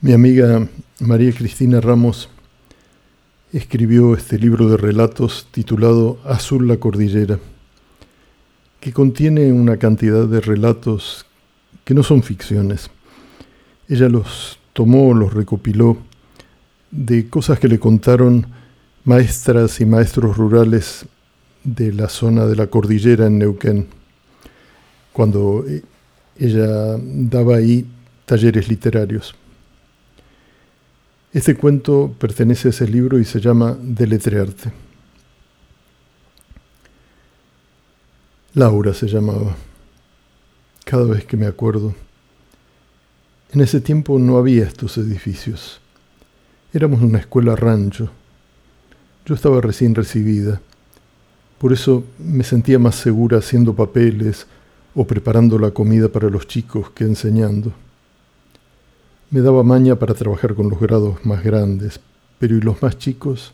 Mi amiga María Cristina Ramos escribió este libro de relatos titulado Azul la Cordillera, que contiene una cantidad de relatos que no son ficciones. Ella los tomó, los recopiló de cosas que le contaron maestras y maestros rurales de la zona de la cordillera en Neuquén, cuando ella daba ahí talleres literarios. Este cuento pertenece a ese libro y se llama Deletrearte. Laura se llamaba. Cada vez que me acuerdo. En ese tiempo no había estos edificios. Éramos una escuela rancho. Yo estaba recién recibida. Por eso me sentía más segura haciendo papeles o preparando la comida para los chicos que enseñando. Me daba maña para trabajar con los grados más grandes, pero ¿y los más chicos?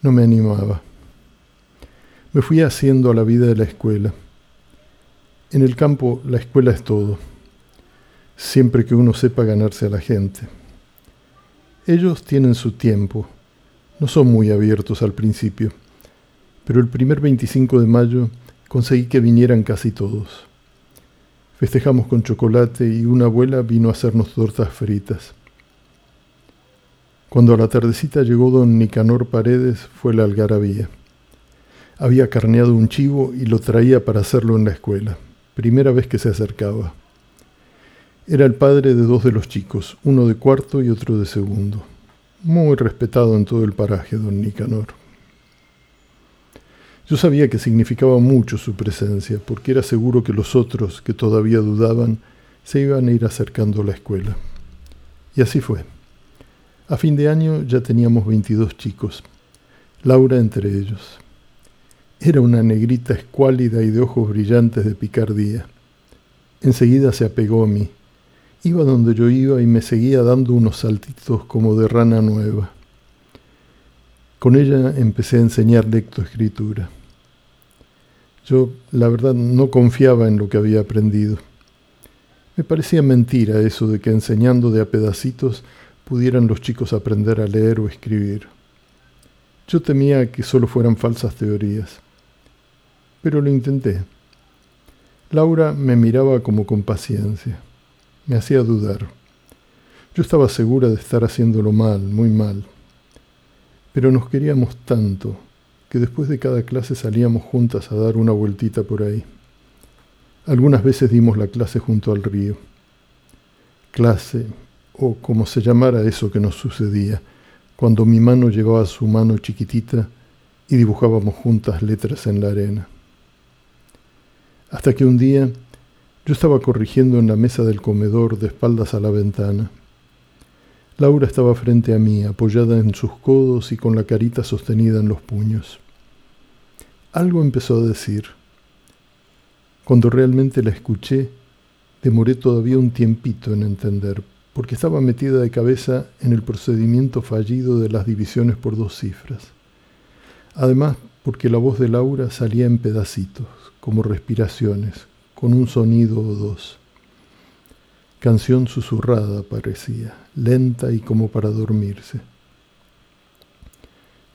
No me animaba. Me fui haciendo a la vida de la escuela. En el campo la escuela es todo, siempre que uno sepa ganarse a la gente. Ellos tienen su tiempo, no son muy abiertos al principio, pero el primer 25 de mayo conseguí que vinieran casi todos. Festejamos con chocolate y una abuela vino a hacernos tortas fritas. Cuando a la tardecita llegó don Nicanor Paredes fue la algarabía. Había carneado un chivo y lo traía para hacerlo en la escuela. Primera vez que se acercaba. Era el padre de dos de los chicos, uno de cuarto y otro de segundo. Muy respetado en todo el paraje, don Nicanor. Yo sabía que significaba mucho su presencia, porque era seguro que los otros, que todavía dudaban, se iban a ir acercando a la escuela. Y así fue. A fin de año ya teníamos 22 chicos, Laura entre ellos. Era una negrita escuálida y de ojos brillantes de picardía. Enseguida se apegó a mí. Iba donde yo iba y me seguía dando unos saltitos como de rana nueva. Con ella empecé a enseñar lectoescritura. Yo, la verdad, no confiaba en lo que había aprendido. Me parecía mentira eso de que enseñando de a pedacitos pudieran los chicos aprender a leer o escribir. Yo temía que solo fueran falsas teorías. Pero lo intenté. Laura me miraba como con paciencia. Me hacía dudar. Yo estaba segura de estar haciéndolo mal, muy mal. Pero nos queríamos tanto que después de cada clase salíamos juntas a dar una vueltita por ahí. Algunas veces dimos la clase junto al río. Clase, o como se llamara eso que nos sucedía, cuando mi mano llevaba su mano chiquitita y dibujábamos juntas letras en la arena. Hasta que un día yo estaba corrigiendo en la mesa del comedor de espaldas a la ventana. Laura estaba frente a mí, apoyada en sus codos y con la carita sostenida en los puños. Algo empezó a decir. Cuando realmente la escuché, demoré todavía un tiempito en entender, porque estaba metida de cabeza en el procedimiento fallido de las divisiones por dos cifras. Además, porque la voz de Laura salía en pedacitos, como respiraciones, con un sonido o dos. Canción susurrada parecía, lenta y como para dormirse.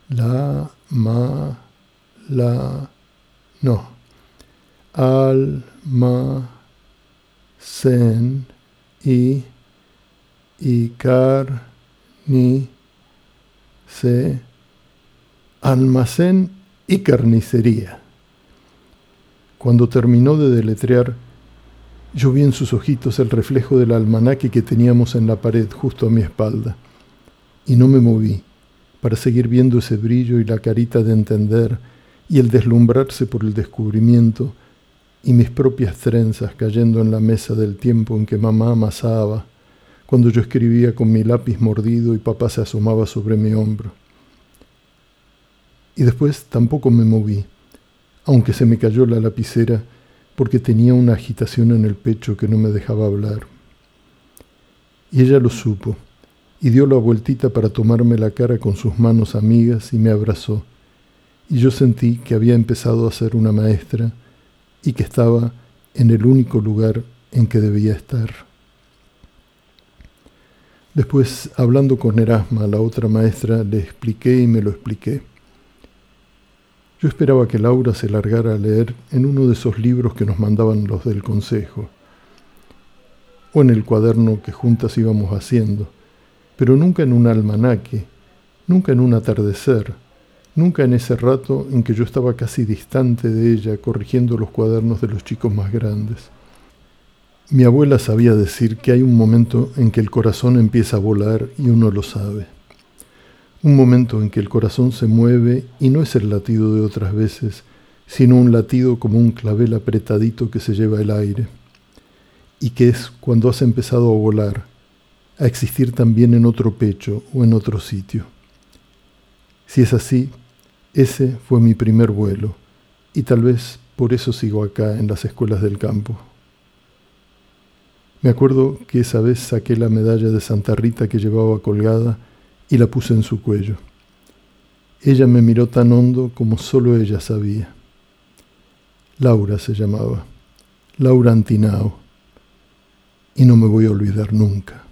La, ma, la, no. Al, ma, sen, y, car, ni, se, almacén y carnicería. Cuando terminó de deletrear, yo vi en sus ojitos el reflejo del almanaque que teníamos en la pared justo a mi espalda, y no me moví para seguir viendo ese brillo y la carita de entender y el deslumbrarse por el descubrimiento y mis propias trenzas cayendo en la mesa del tiempo en que mamá amasaba, cuando yo escribía con mi lápiz mordido y papá se asomaba sobre mi hombro. Y después tampoco me moví, aunque se me cayó la lapicera porque tenía una agitación en el pecho que no me dejaba hablar. Y ella lo supo, y dio la vueltita para tomarme la cara con sus manos amigas y me abrazó. Y yo sentí que había empezado a ser una maestra y que estaba en el único lugar en que debía estar. Después, hablando con Erasma, la otra maestra, le expliqué y me lo expliqué. Yo esperaba que Laura se largara a leer en uno de esos libros que nos mandaban los del consejo, o en el cuaderno que juntas íbamos haciendo, pero nunca en un almanaque, nunca en un atardecer, nunca en ese rato en que yo estaba casi distante de ella corrigiendo los cuadernos de los chicos más grandes. Mi abuela sabía decir que hay un momento en que el corazón empieza a volar y uno lo sabe. Un momento en que el corazón se mueve y no es el latido de otras veces, sino un latido como un clavel apretadito que se lleva el aire. Y que es cuando has empezado a volar, a existir también en otro pecho o en otro sitio. Si es así, ese fue mi primer vuelo, y tal vez por eso sigo acá en las escuelas del campo. Me acuerdo que esa vez saqué la medalla de Santa Rita que llevaba colgada y la puse en su cuello. Ella me miró tan hondo como solo ella sabía. Laura se llamaba, Laura Antinao, y no me voy a olvidar nunca.